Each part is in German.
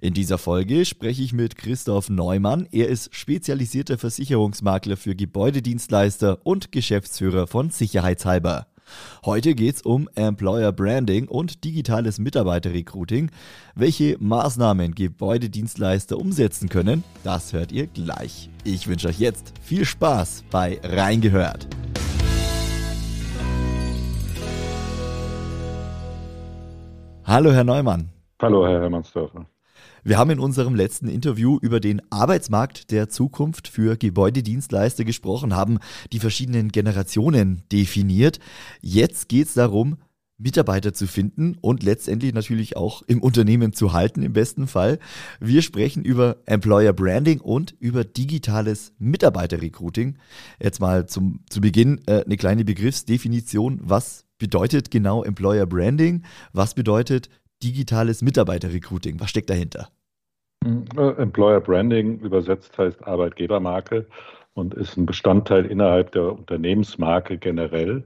In dieser Folge spreche ich mit Christoph Neumann. Er ist spezialisierter Versicherungsmakler für Gebäudedienstleister und Geschäftsführer von Sicherheitshalber. Heute geht es um Employer Branding und digitales Mitarbeiterrecruiting. Welche Maßnahmen Gebäudedienstleister umsetzen können, das hört ihr gleich. Ich wünsche euch jetzt viel Spaß bei Reingehört. Hallo Herr Neumann. Hallo Herr Hermannsdörfer. Wir haben in unserem letzten Interview über den Arbeitsmarkt der Zukunft für Gebäudedienstleister gesprochen, haben die verschiedenen Generationen definiert. Jetzt geht es darum, Mitarbeiter zu finden und letztendlich natürlich auch im Unternehmen zu halten, im besten Fall. Wir sprechen über Employer Branding und über digitales Mitarbeiterrecruiting. Jetzt mal zum, zu Beginn äh, eine kleine Begriffsdefinition. Was bedeutet genau Employer Branding? Was bedeutet digitales Mitarbeiterrecruiting? Was steckt dahinter? Äh, Employer Branding übersetzt heißt Arbeitgebermarke und ist ein Bestandteil innerhalb der Unternehmensmarke generell.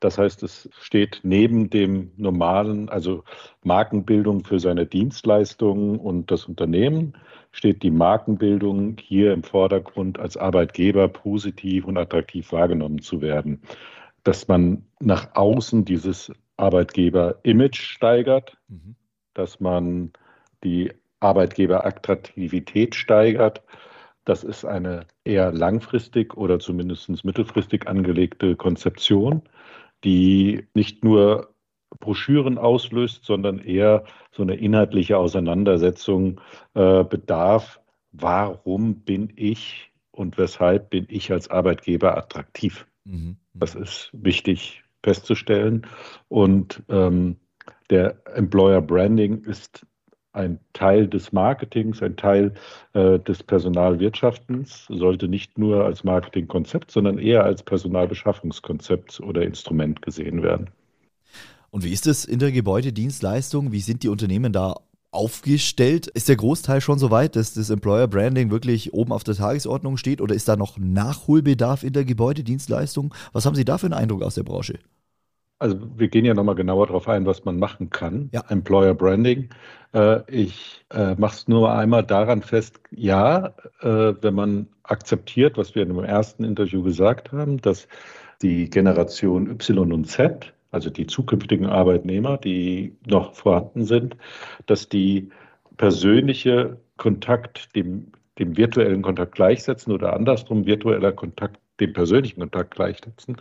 Das heißt, es steht neben dem normalen, also Markenbildung für seine Dienstleistungen und das Unternehmen, steht die Markenbildung hier im Vordergrund als Arbeitgeber positiv und attraktiv wahrgenommen zu werden. Dass man nach außen dieses Arbeitgeber-Image steigert, mhm. dass man die Arbeitgeberattraktivität steigert. Das ist eine eher langfristig oder zumindest mittelfristig angelegte Konzeption, die nicht nur Broschüren auslöst, sondern eher so eine inhaltliche Auseinandersetzung äh, bedarf. Warum bin ich und weshalb bin ich als Arbeitgeber attraktiv? Mhm. Das ist wichtig festzustellen. Und ähm, der Employer Branding ist ein Teil des Marketings, ein Teil äh, des Personalwirtschaftens, sollte nicht nur als Marketingkonzept, sondern eher als Personalbeschaffungskonzept oder Instrument gesehen werden. Und wie ist es in der Gebäudedienstleistung? Wie sind die Unternehmen da aufgestellt? Ist der Großteil schon so weit, dass das Employer Branding wirklich oben auf der Tagesordnung steht oder ist da noch Nachholbedarf in der Gebäudedienstleistung? Was haben Sie da für einen Eindruck aus der Branche? Also wir gehen ja nochmal genauer darauf ein, was man machen kann. Ja. Employer Branding. Äh, ich äh, mache es nur einmal daran fest, ja, äh, wenn man akzeptiert, was wir in dem ersten Interview gesagt haben, dass die Generation Y und Z, also die zukünftigen Arbeitnehmer, die noch vorhanden sind, dass die persönliche Kontakt dem, dem virtuellen Kontakt gleichsetzen oder andersrum virtueller Kontakt dem persönlichen Kontakt gleichsetzen,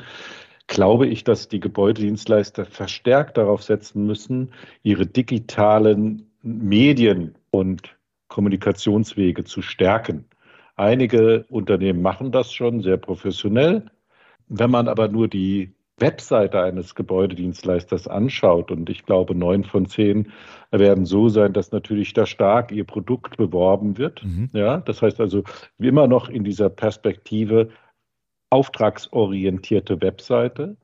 glaube ich, dass die Gebäudedienstleister verstärkt darauf setzen müssen, ihre digitalen Medien und Kommunikationswege zu stärken. Einige Unternehmen machen das schon sehr professionell. Wenn man aber nur die Webseite eines Gebäudedienstleisters anschaut, und ich glaube, neun von zehn werden so sein, dass natürlich da stark ihr Produkt beworben wird. Mhm. Ja, das heißt also immer noch in dieser Perspektive, auftragsorientierte Webseite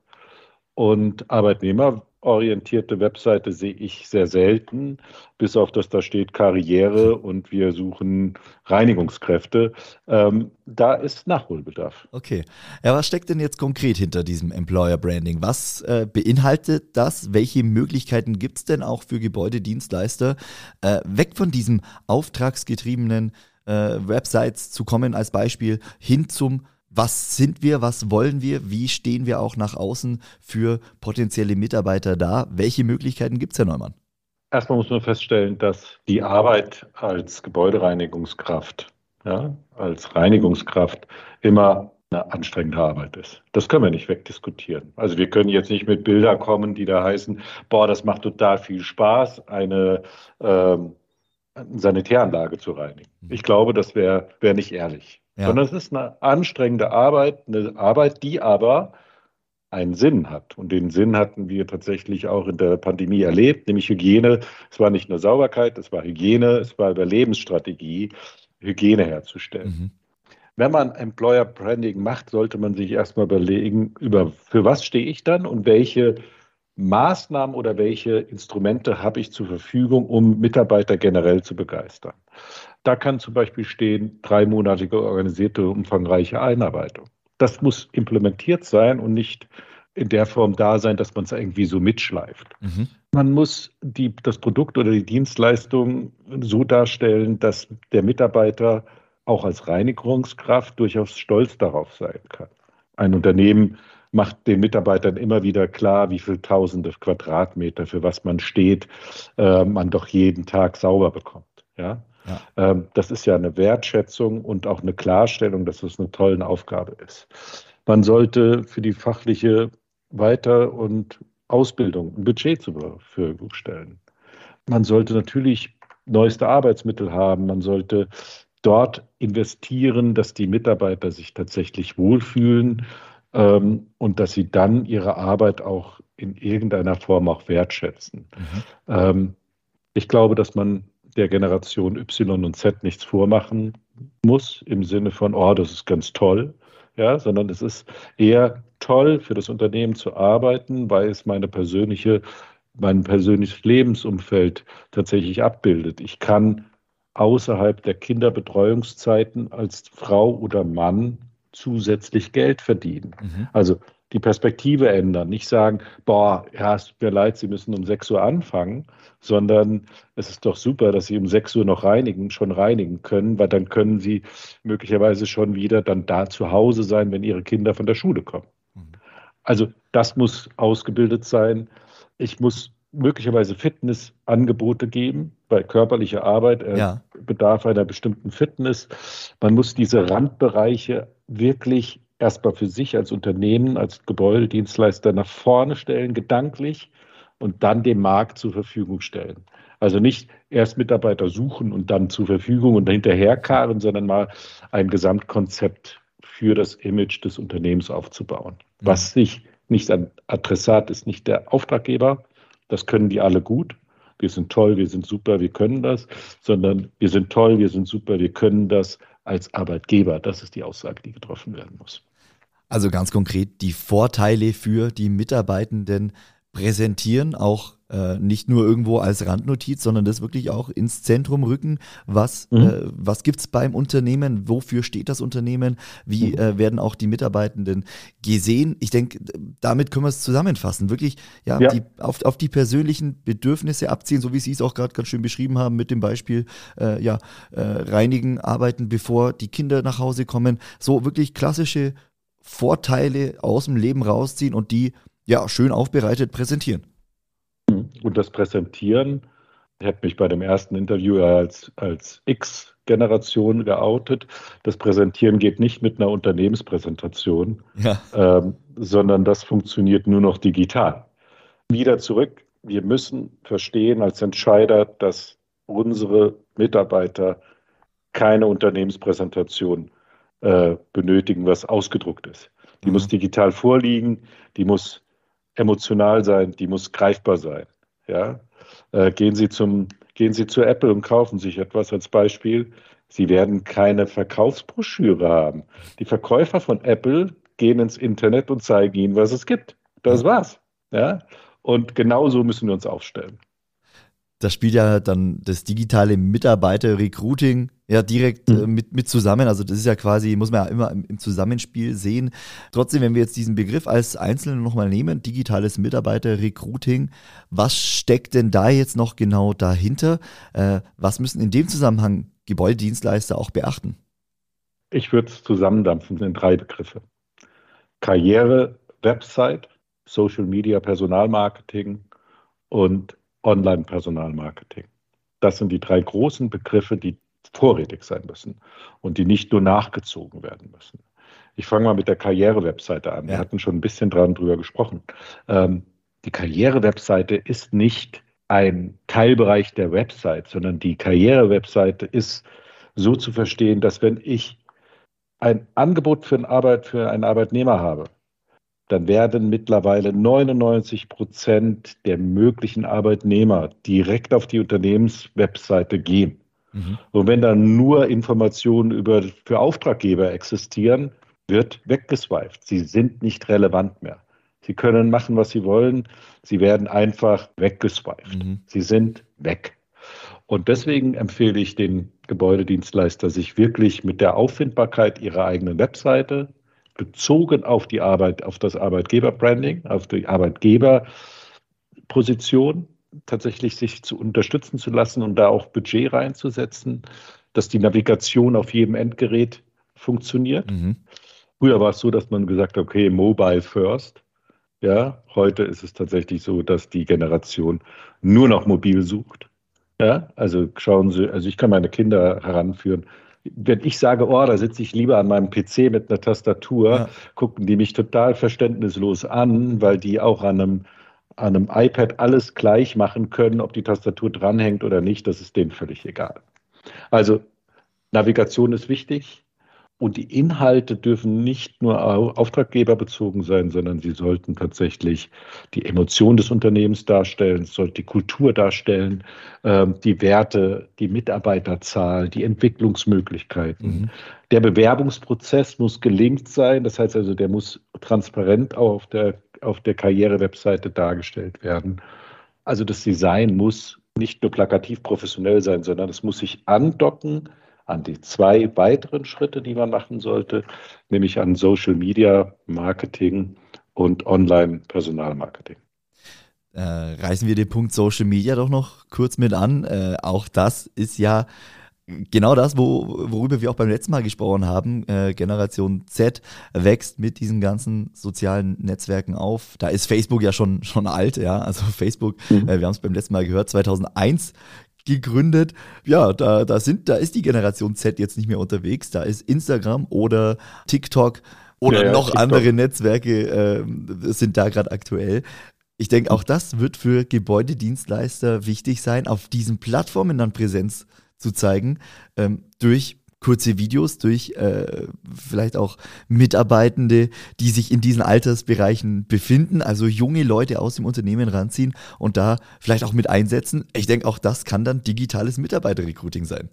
und arbeitnehmerorientierte Webseite sehe ich sehr selten, bis auf das da steht Karriere und wir suchen Reinigungskräfte. Ähm, da ist Nachholbedarf. Okay. Ja, was steckt denn jetzt konkret hinter diesem Employer Branding? Was äh, beinhaltet das? Welche Möglichkeiten gibt es denn auch für Gebäudedienstleister, äh, weg von diesem auftragsgetriebenen äh, Websites zu kommen als Beispiel hin zum was sind wir, was wollen wir, wie stehen wir auch nach außen für potenzielle Mitarbeiter da? Welche Möglichkeiten gibt es, Herr Neumann? Erstmal muss man feststellen, dass die Arbeit als Gebäudereinigungskraft, ja, als Reinigungskraft immer eine anstrengende Arbeit ist. Das können wir nicht wegdiskutieren. Also wir können jetzt nicht mit Bildern kommen, die da heißen, boah, das macht total viel Spaß, eine ähm, Sanitäranlage zu reinigen. Mhm. Ich glaube, das wäre wär nicht ehrlich ja. sondern es ist eine anstrengende Arbeit, eine Arbeit, die aber einen Sinn hat. Und den Sinn hatten wir tatsächlich auch in der Pandemie erlebt, nämlich Hygiene. Es war nicht nur Sauberkeit, es war Hygiene, es war Überlebensstrategie, Hygiene herzustellen. Mhm. wenn man Employer Branding macht, sollte man sich erstmal überlegen, über für was stehe ich dann und welche Maßnahmen oder welche Instrumente habe ich zur Verfügung, um Mitarbeiter generell zu begeistern. Da kann zum Beispiel stehen, dreimonatige organisierte, umfangreiche Einarbeitung. Das muss implementiert sein und nicht in der Form da sein, dass man es irgendwie so mitschleift. Mhm. Man muss die, das Produkt oder die Dienstleistung so darstellen, dass der Mitarbeiter auch als Reinigungskraft durchaus stolz darauf sein kann. Ein Unternehmen macht den Mitarbeitern immer wieder klar, wie viele tausende Quadratmeter, für was man steht, äh, man doch jeden Tag sauber bekommt. Ja? ja. Ähm, das ist ja eine Wertschätzung und auch eine Klarstellung, dass es eine tolle Aufgabe ist. Man sollte für die fachliche Weiter- und Ausbildung ein Budget zur Verfügung stellen. Man sollte natürlich neueste Arbeitsmittel haben. Man sollte dort investieren, dass die Mitarbeiter sich tatsächlich wohlfühlen ähm, und dass sie dann ihre Arbeit auch in irgendeiner Form auch wertschätzen. Mhm. Ähm, ich glaube, dass man der Generation Y und Z nichts vormachen muss im Sinne von, oh, das ist ganz toll, ja, sondern es ist eher toll für das Unternehmen zu arbeiten, weil es meine persönliche, mein persönliches Lebensumfeld tatsächlich abbildet. Ich kann außerhalb der Kinderbetreuungszeiten als Frau oder Mann zusätzlich Geld verdienen. Mhm. Also die Perspektive ändern, nicht sagen, boah, ja, es tut mir leid, Sie müssen um 6 Uhr anfangen, sondern es ist doch super, dass Sie um 6 Uhr noch reinigen, schon reinigen können, weil dann können Sie möglicherweise schon wieder dann da zu Hause sein, wenn Ihre Kinder von der Schule kommen. Mhm. Also das muss ausgebildet sein. Ich muss möglicherweise Fitnessangebote geben, weil körperliche Arbeit äh, ja. bedarf einer bestimmten Fitness. Man muss diese Randbereiche wirklich erstmal für sich als Unternehmen, als Gebäudedienstleister nach vorne stellen, gedanklich und dann dem Markt zur Verfügung stellen. Also nicht erst Mitarbeiter suchen und dann zur Verfügung und hinterherkarren, sondern mal ein Gesamtkonzept für das Image des Unternehmens aufzubauen. Mhm. Was sich nicht an Adressat ist, nicht der Auftraggeber, das können die alle gut. Wir sind toll, wir sind super, wir können das, sondern wir sind toll, wir sind super, wir können das als Arbeitgeber. Das ist die Aussage, die getroffen werden muss. Also ganz konkret die Vorteile für die Mitarbeitenden präsentieren, auch äh, nicht nur irgendwo als Randnotiz, sondern das wirklich auch ins Zentrum rücken. Was, mhm. äh, was gibt es beim Unternehmen? Wofür steht das Unternehmen? Wie mhm. äh, werden auch die Mitarbeitenden gesehen? Ich denke, damit können wir es zusammenfassen. Wirklich ja, ja. Die, auf, auf die persönlichen Bedürfnisse abziehen, so wie Sie es auch gerade ganz schön beschrieben haben mit dem Beispiel, äh, ja, äh, reinigen, arbeiten, bevor die Kinder nach Hause kommen. So wirklich klassische Vorteile aus dem Leben rausziehen und die ja schön aufbereitet präsentieren. Und das Präsentieren, ich habe mich bei dem ersten Interview als, als X-Generation geoutet. Das Präsentieren geht nicht mit einer Unternehmenspräsentation, ja. ähm, sondern das funktioniert nur noch digital. Wieder zurück, wir müssen verstehen als Entscheider, dass unsere Mitarbeiter keine Unternehmenspräsentation äh, benötigen, was ausgedruckt ist. Die mhm. muss digital vorliegen, die muss emotional sein, die muss greifbar sein. Ja? Äh, gehen, Sie zum, gehen Sie zu Apple und kaufen sich etwas als Beispiel. Sie werden keine Verkaufsbroschüre haben. Die Verkäufer von Apple gehen ins Internet und zeigen Ihnen, was es gibt. Das war's. Ja? Und genauso müssen wir uns aufstellen das spielt ja dann das digitale Mitarbeiter-Recruiting ja direkt mhm. mit, mit zusammen. Also das ist ja quasi, muss man ja immer im, im Zusammenspiel sehen. Trotzdem, wenn wir jetzt diesen Begriff als Einzelnen nochmal nehmen, digitales Mitarbeiter-Recruiting, was steckt denn da jetzt noch genau dahinter? Äh, was müssen in dem Zusammenhang Gebäudedienstleister auch beachten? Ich würde es zusammendampfen in drei Begriffe. Karriere, Website, Social Media, Personalmarketing und Online-Personalmarketing. Das sind die drei großen Begriffe, die vorrätig sein müssen und die nicht nur nachgezogen werden müssen. Ich fange mal mit der Karriere-Webseite an. Ja. Wir hatten schon ein bisschen dran drüber gesprochen. Ähm, die Karriere-Webseite ist nicht ein Teilbereich der Website, sondern die Karriere-Webseite ist so zu verstehen, dass wenn ich ein Angebot für, Arbeit, für einen Arbeitnehmer habe, dann werden mittlerweile 99 Prozent der möglichen Arbeitnehmer direkt auf die Unternehmenswebseite gehen. Mhm. Und wenn dann nur Informationen über, für Auftraggeber existieren, wird weggeswiped. Sie sind nicht relevant mehr. Sie können machen, was sie wollen. Sie werden einfach weggeswiped. Mhm. Sie sind weg. Und deswegen empfehle ich den Gebäudedienstleister, sich wirklich mit der Auffindbarkeit ihrer eigenen Webseite bezogen auf die Arbeit, auf das Arbeitgeberbranding, auf die Arbeitgeberposition tatsächlich sich zu unterstützen zu lassen und da auch Budget reinzusetzen, dass die Navigation auf jedem Endgerät funktioniert. Mhm. Früher war es so, dass man gesagt hat, okay, Mobile First. Ja, heute ist es tatsächlich so, dass die Generation nur noch mobil sucht. Ja, also schauen Sie, also ich kann meine Kinder heranführen. Wenn ich sage, oh, da sitze ich lieber an meinem PC mit einer Tastatur, ja. gucken die mich total verständnislos an, weil die auch an einem, an einem iPad alles gleich machen können, ob die Tastatur dranhängt oder nicht, das ist denen völlig egal. Also Navigation ist wichtig, und die Inhalte dürfen nicht nur auftraggeberbezogen sein, sondern sie sollten tatsächlich die Emotion des Unternehmens darstellen, es sollte die Kultur darstellen, ähm, die Werte, die Mitarbeiterzahl, die Entwicklungsmöglichkeiten. Mhm. Der Bewerbungsprozess muss gelingt sein, das heißt also, der muss transparent auch auf der, auf der Karriere-Webseite dargestellt werden. Also das Design muss nicht nur plakativ professionell sein, sondern es muss sich andocken an die zwei weiteren Schritte, die man machen sollte, nämlich an Social Media Marketing und Online Personalmarketing. Äh, reißen wir den Punkt Social Media doch noch kurz mit an. Äh, auch das ist ja genau das, wo, worüber wir auch beim letzten Mal gesprochen haben. Äh, Generation Z wächst mit diesen ganzen sozialen Netzwerken auf. Da ist Facebook ja schon, schon alt, ja. Also Facebook, mhm. äh, wir haben es beim letzten Mal gehört, 2001 gegründet. Ja, da, da, sind, da ist die Generation Z jetzt nicht mehr unterwegs. Da ist Instagram oder TikTok oder ja, ja, noch TikTok. andere Netzwerke äh, sind da gerade aktuell. Ich denke, auch das wird für Gebäudedienstleister wichtig sein, auf diesen Plattformen dann Präsenz zu zeigen, ähm, durch kurze Videos durch äh, vielleicht auch Mitarbeitende, die sich in diesen Altersbereichen befinden, also junge Leute aus dem Unternehmen ranziehen und da vielleicht auch mit einsetzen. Ich denke, auch das kann dann digitales Mitarbeiterrecruiting sein.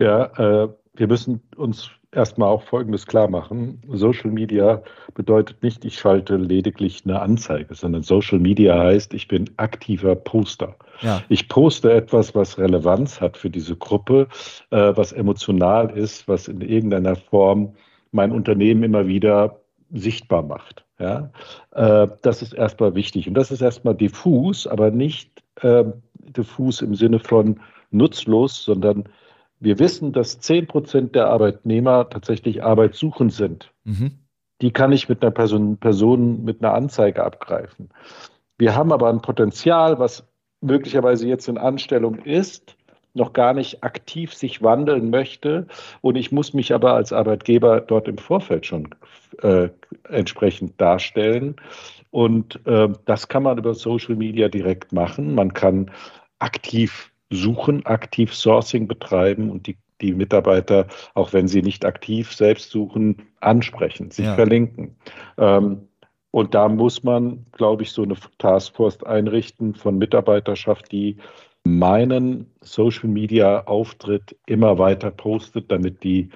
Ja, äh, wir müssen uns erstmal auch Folgendes klar machen. Social Media bedeutet nicht, ich schalte lediglich eine Anzeige, sondern Social Media heißt, ich bin aktiver Poster. Ja. Ich poste etwas, was Relevanz hat für diese Gruppe, äh, was emotional ist, was in irgendeiner Form mein Unternehmen immer wieder sichtbar macht. Ja? Äh, das ist erstmal wichtig. Und das ist erstmal diffus, aber nicht äh, diffus im Sinne von nutzlos, sondern wir wissen, dass 10 Prozent der Arbeitnehmer tatsächlich arbeitssuchend sind. Mhm. Die kann ich mit einer Person, Person mit einer Anzeige abgreifen. Wir haben aber ein Potenzial, was möglicherweise jetzt in Anstellung ist, noch gar nicht aktiv sich wandeln möchte. Und ich muss mich aber als Arbeitgeber dort im Vorfeld schon äh, entsprechend darstellen. Und äh, das kann man über Social Media direkt machen. Man kann aktiv suchen, aktiv Sourcing betreiben und die, die Mitarbeiter, auch wenn sie nicht aktiv selbst suchen, ansprechen, sich ja. verlinken. Ähm, und da muss man, glaube ich, so eine Taskforce einrichten von Mitarbeiterschaft, die meinen Social-Media-Auftritt immer weiter postet, damit die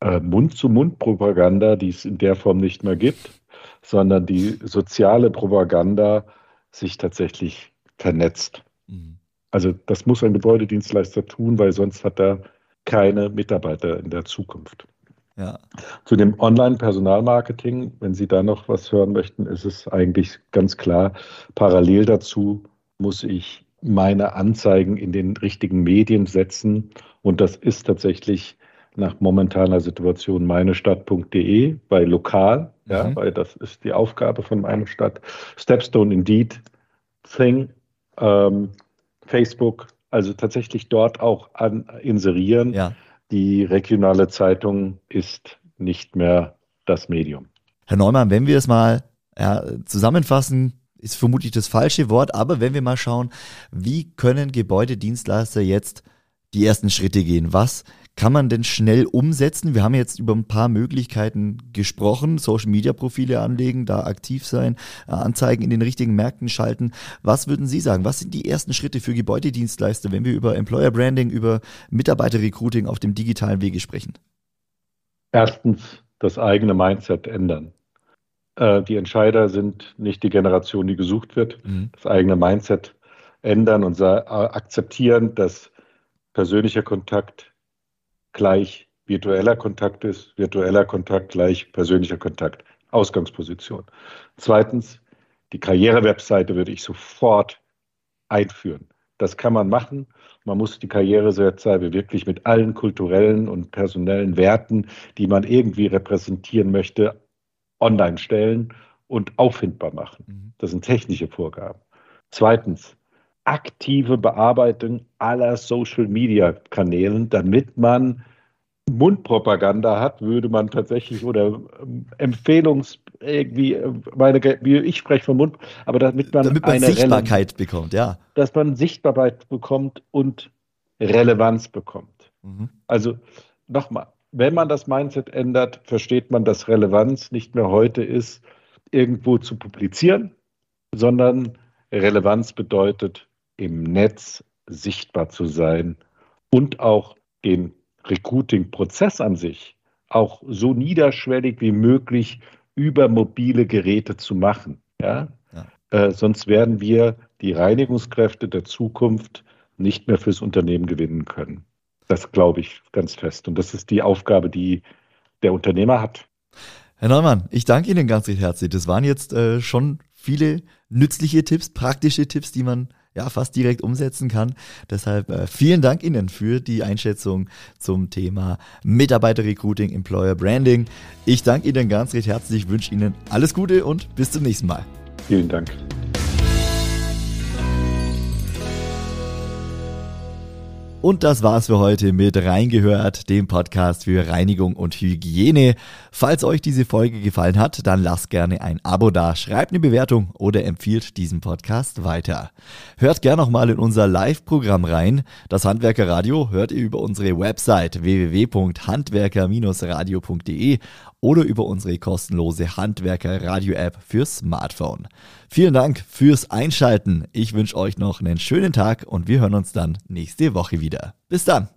äh, Mund-zu-Mund-Propaganda, die es in der Form nicht mehr gibt, sondern die soziale Propaganda sich tatsächlich vernetzt. Mhm. Also das muss ein Gebäudedienstleister tun, weil sonst hat er keine Mitarbeiter in der Zukunft. Ja. Zu dem Online-Personalmarketing, wenn Sie da noch was hören möchten, ist es eigentlich ganz klar, parallel dazu muss ich meine Anzeigen in den richtigen Medien setzen. Und das ist tatsächlich nach momentaner Situation meinestadt.de bei lokal, mhm. ja, weil das ist die Aufgabe von meiner Stadt. Stepstone Indeed, Thing, ähm, Facebook, also tatsächlich dort auch an, inserieren. Ja. Die regionale Zeitung ist nicht mehr das Medium. Herr Neumann, wenn wir es mal ja, zusammenfassen, ist vermutlich das falsche Wort, aber wenn wir mal schauen, wie können Gebäudedienstleister jetzt die ersten Schritte gehen? Was kann man denn schnell umsetzen? Wir haben jetzt über ein paar Möglichkeiten gesprochen, Social-Media-Profile anlegen, da aktiv sein, äh, Anzeigen in den richtigen Märkten schalten. Was würden Sie sagen? Was sind die ersten Schritte für Gebäudedienstleister, wenn wir über Employer Branding, über Mitarbeiter-Recruiting auf dem digitalen Wege sprechen? Erstens das eigene Mindset ändern. Äh, die Entscheider sind nicht die Generation, die gesucht wird. Mhm. Das eigene Mindset ändern und akzeptieren, dass persönlicher Kontakt gleich virtueller Kontakt ist, virtueller Kontakt gleich persönlicher Kontakt. Ausgangsposition. Zweitens, die Karrierewebseite würde ich sofort einführen. Das kann man machen. Man muss die Karrierewebseite wirklich mit allen kulturellen und personellen Werten, die man irgendwie repräsentieren möchte, online stellen und auffindbar machen. Mhm. Das sind technische Vorgaben. Zweitens, aktive Bearbeitung aller Social-Media-Kanälen, damit man Mundpropaganda hat, würde man tatsächlich oder ähm, Empfehlungs irgendwie äh, meine wie ich spreche von Mund, aber damit man, damit man eine Sichtbarkeit Rele bekommt, ja, dass man Sichtbarkeit bekommt und Relevanz bekommt. Mhm. Also nochmal, wenn man das Mindset ändert, versteht man, dass Relevanz nicht mehr heute ist, irgendwo zu publizieren, sondern Relevanz bedeutet im Netz sichtbar zu sein und auch den Recruiting-Prozess an sich auch so niederschwellig wie möglich über mobile Geräte zu machen. Ja? ja. Äh, sonst werden wir die Reinigungskräfte der Zukunft nicht mehr fürs Unternehmen gewinnen können. Das glaube ich ganz fest. Und das ist die Aufgabe, die der Unternehmer hat. Herr Neumann, ich danke Ihnen ganz herzlich. Das waren jetzt äh, schon viele nützliche Tipps, praktische Tipps, die man ja fast direkt umsetzen kann. Deshalb äh, vielen Dank Ihnen für die Einschätzung zum Thema Mitarbeiterrecruiting, Employer Branding. Ich danke Ihnen ganz recht herzlich, wünsche Ihnen alles Gute und bis zum nächsten Mal. Vielen Dank. Und das war's für heute mit Reingehört, dem Podcast für Reinigung und Hygiene. Falls euch diese Folge gefallen hat, dann lasst gerne ein Abo da, schreibt eine Bewertung oder empfiehlt diesen Podcast weiter. Hört gerne nochmal in unser Live-Programm rein. Das Handwerkerradio hört ihr über unsere Website www.handwerker-radio.de oder über unsere kostenlose Handwerker-Radio-App fürs Smartphone. Vielen Dank fürs Einschalten. Ich wünsche euch noch einen schönen Tag und wir hören uns dann nächste Woche wieder. Bis dann.